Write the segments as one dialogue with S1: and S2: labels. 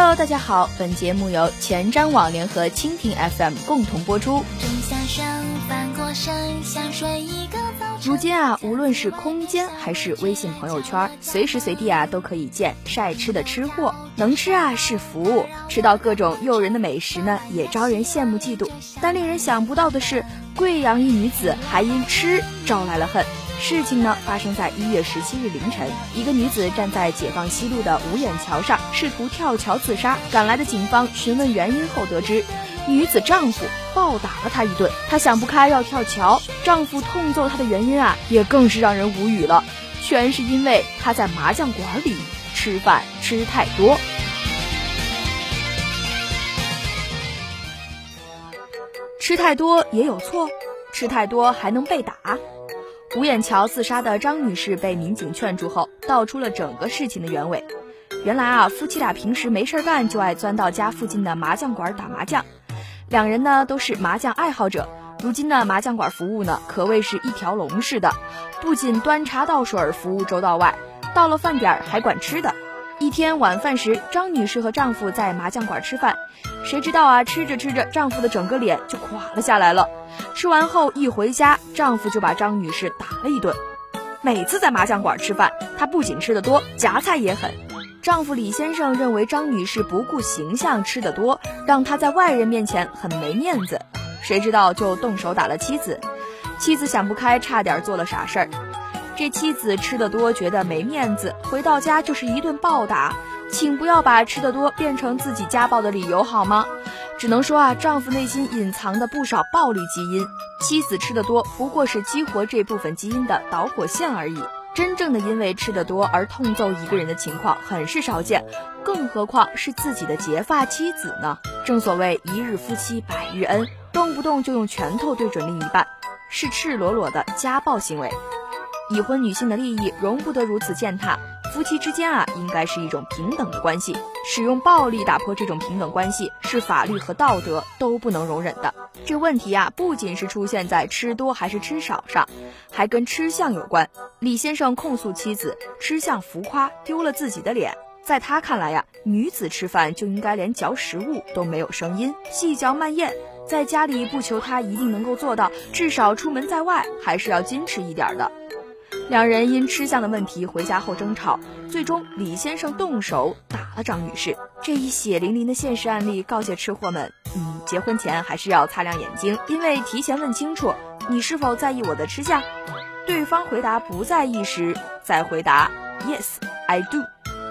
S1: Hello，大家好，本节目由前瞻网联合蜻蜓 FM 共同播出。如今啊，无论是空间还是微信朋友圈，随时随地啊都可以见晒吃的吃货。能吃啊是福，吃到各种诱人的美食呢，也招人羡慕嫉妒。但令人想不到的是，贵阳一女子还因吃招来了恨。事情呢发生在一月十七日凌晨，一个女子站在解放西路的五眼桥上，试图跳桥自杀。赶来的警方询问原因后得知，女子丈夫暴打了她一顿，她想不开要跳桥，丈夫痛揍她的原因啊，也更是让人无语了，全是因为她在麻将馆里吃饭吃太多，吃太多也有错，吃太多还能被打。五眼桥自杀的张女士被民警劝住后，道出了整个事情的原委。原来啊，夫妻俩平时没事干就爱钻到家附近的麻将馆打麻将，两人呢都是麻将爱好者。如今呢，麻将馆服务呢可谓是一条龙似的，不仅端茶倒水服务周到外，到了饭点还管吃的。一天晚饭时，张女士和丈夫在麻将馆吃饭，谁知道啊，吃着吃着，丈夫的整个脸就垮了下来了。吃完后一回家，丈夫就把张女士打了一顿。每次在麻将馆吃饭，他不仅吃得多，夹菜也狠。丈夫李先生认为张女士不顾形象，吃得多，让她在外人面前很没面子。谁知道就动手打了妻子，妻子想不开，差点做了傻事儿。这妻子吃得多，觉得没面子，回到家就是一顿暴打。请不要把吃得多变成自己家暴的理由好吗？只能说啊，丈夫内心隐藏的不少暴力基因，妻子吃得多不过是激活这部分基因的导火线而已。真正的因为吃得多而痛揍一个人的情况很是少见，更何况是自己的结发妻子呢？正所谓一日夫妻百日恩，动不动就用拳头对准另一半，是赤裸裸的家暴行为。已婚女性的利益容不得如此践踏，夫妻之间啊，应该是一种平等的关系。使用暴力打破这种平等关系，是法律和道德都不能容忍的。这问题啊，不仅是出现在吃多还是吃少上，还跟吃相有关。李先生控诉妻子吃相浮夸，丢了自己的脸。在他看来呀，女子吃饭就应该连嚼食物都没有声音，细嚼慢咽。在家里不求他一定能够做到，至少出门在外还是要矜持一点的。两人因吃相的问题回家后争吵，最终李先生动手打了张女士。这一血淋淋的现实案例告诫吃货们：嗯，结婚前还是要擦亮眼睛，因为提前问清楚你是否在意我的吃相。对方回答不在意时，再回答 Yes I do。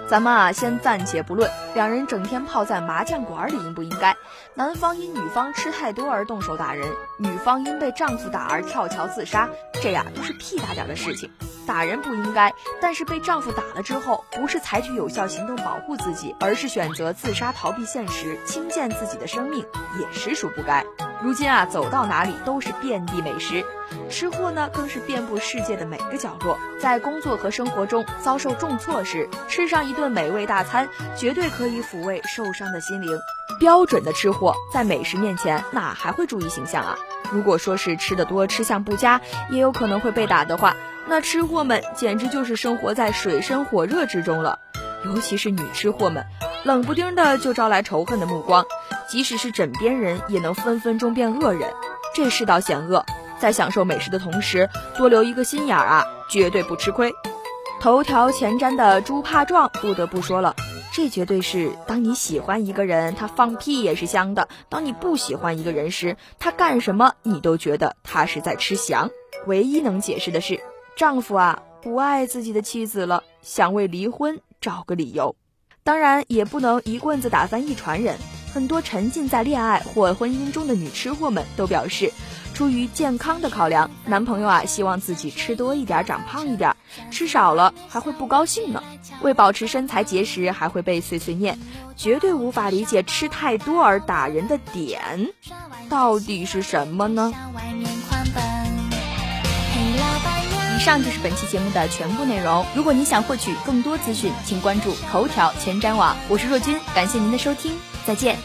S1: 咱们啊，先暂且不论两人整天泡在麻将馆里应不应该，男方因女方吃太多而动手打人，女方因被丈夫打而跳桥自杀，这呀都是屁大点的事情。打人不应该，但是被丈夫打了之后，不是采取有效行动保护自己，而是选择自杀逃避现实，轻贱自己的生命，也实属不该。如今啊，走到哪里都是遍地美食，吃货呢更是遍布世界的每个角落。在工作和生活中遭受重挫时，吃上一顿美味大餐，绝对可以抚慰受伤的心灵。标准的吃货在美食面前哪还会注意形象啊？如果说是吃的多、吃相不佳，也有可能会被打的话，那吃货们简直就是生活在水深火热之中了。尤其是女吃货们，冷不丁的就招来仇恨的目光。即使是枕边人，也能分分钟变恶人。这世道险恶，在享受美食的同时，多留一个心眼儿啊，绝对不吃亏。头条前瞻的猪怕壮，不得不说了，这绝对是当你喜欢一个人，他放屁也是香的；当你不喜欢一个人时，他干什么你都觉得他是在吃翔。唯一能解释的是，丈夫啊不爱自己的妻子了，想为离婚找个理由。当然，也不能一棍子打翻一船人。很多沉浸在恋爱或婚姻中的女吃货们都表示，出于健康的考量，男朋友啊希望自己吃多一点，长胖一点，吃少了还会不高兴呢。为保持身材结实，还会被碎碎念，绝对无法理解吃太多而打人的点到底是什么呢？以上就是本期节目的全部内容。如果你想获取更多资讯，请关注头条前瞻网。我是若君，感谢您的收听。再见。